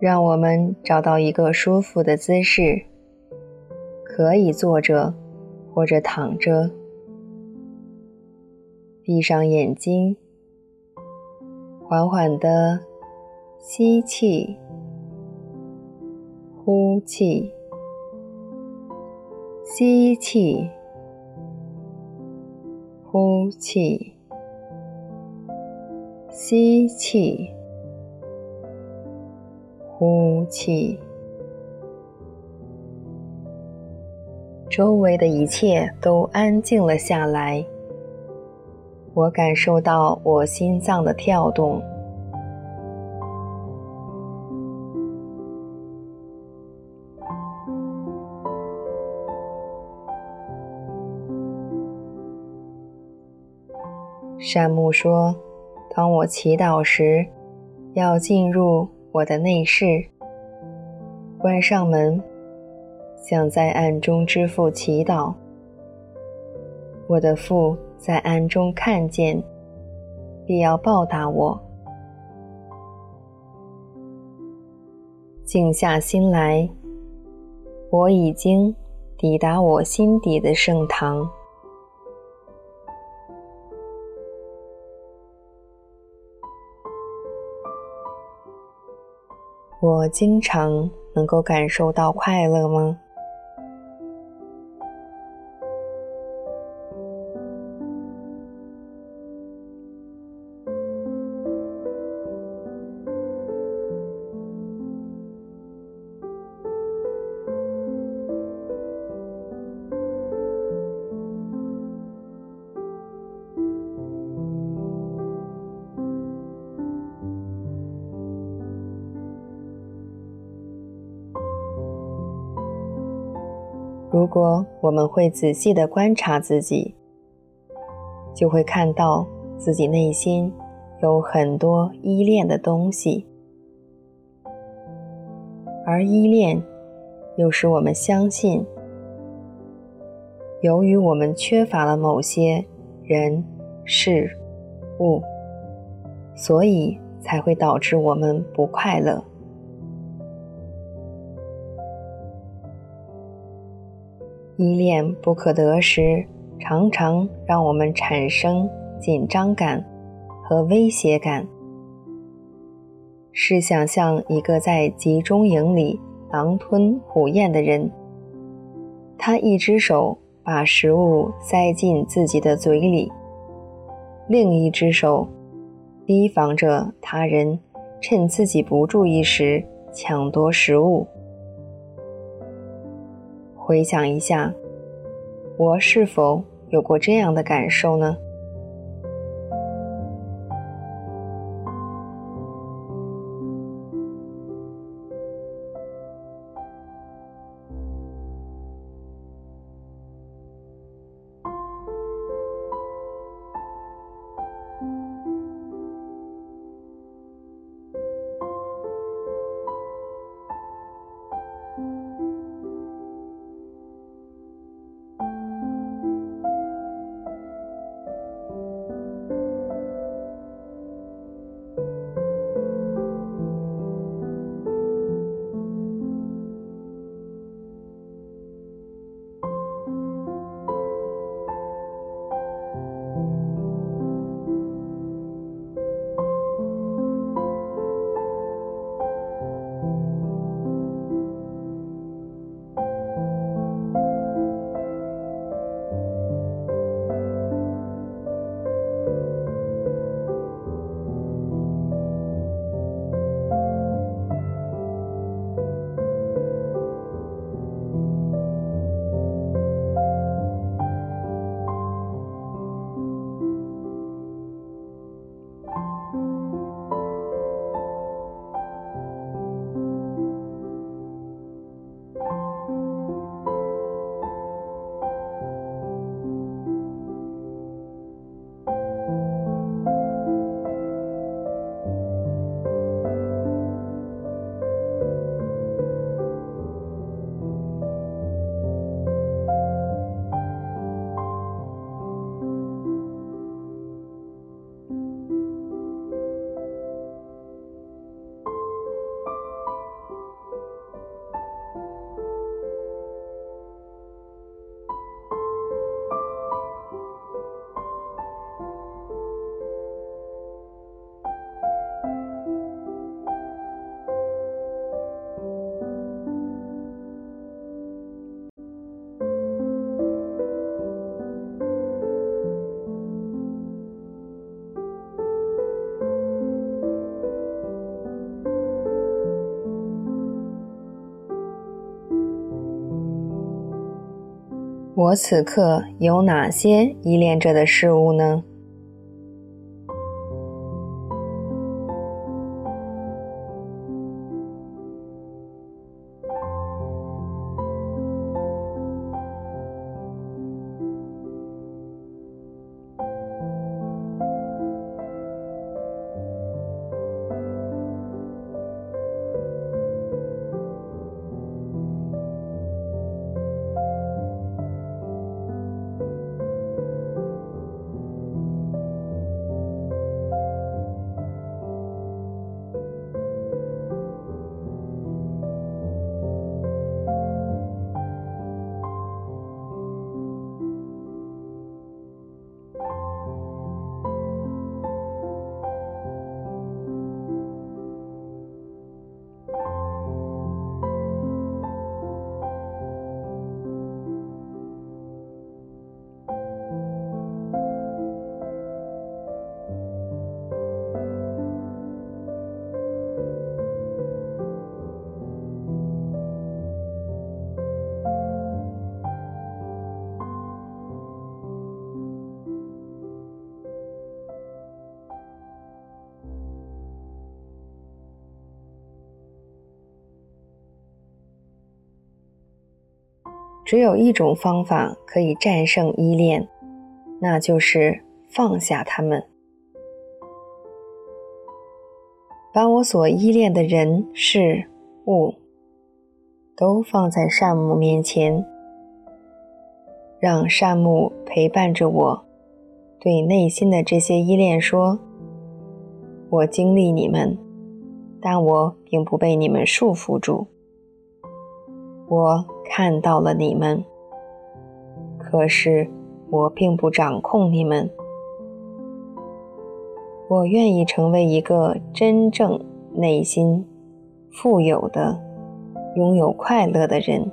让我们找到一个舒服的姿势，可以坐着或者躺着，闭上眼睛，缓缓地吸气、呼气、吸气、呼气、吸气。呼气，周围的一切都安静了下来。我感受到我心脏的跳动。善木说：“当我祈祷时，要进入。”我的内室，关上门，向在暗中之父祈祷。我的父在暗中看见，必要报答我。静下心来，我已经抵达我心底的圣堂。我经常能够感受到快乐吗？如果我们会仔细地观察自己，就会看到自己内心有很多依恋的东西，而依恋又使我们相信，由于我们缺乏了某些人事物，所以才会导致我们不快乐。依恋不可得时，常常让我们产生紧张感和威胁感。试想象一个在集中营里狼吞虎咽的人，他一只手把食物塞进自己的嘴里，另一只手提防着他人趁自己不注意时抢夺食物。回想一下，我是否有过这样的感受呢？我此刻有哪些依恋着的事物呢？只有一种方法可以战胜依恋，那就是放下他们，把我所依恋的人事物都放在善目面前，让善目陪伴着我，对内心的这些依恋说：“我经历你们，但我并不被你们束缚住。”我看到了你们，可是我并不掌控你们。我愿意成为一个真正内心富有的、拥有快乐的人。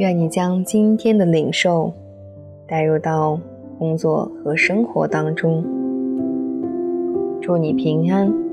愿你将今天的领受带入到工作和生活当中。祝你平安。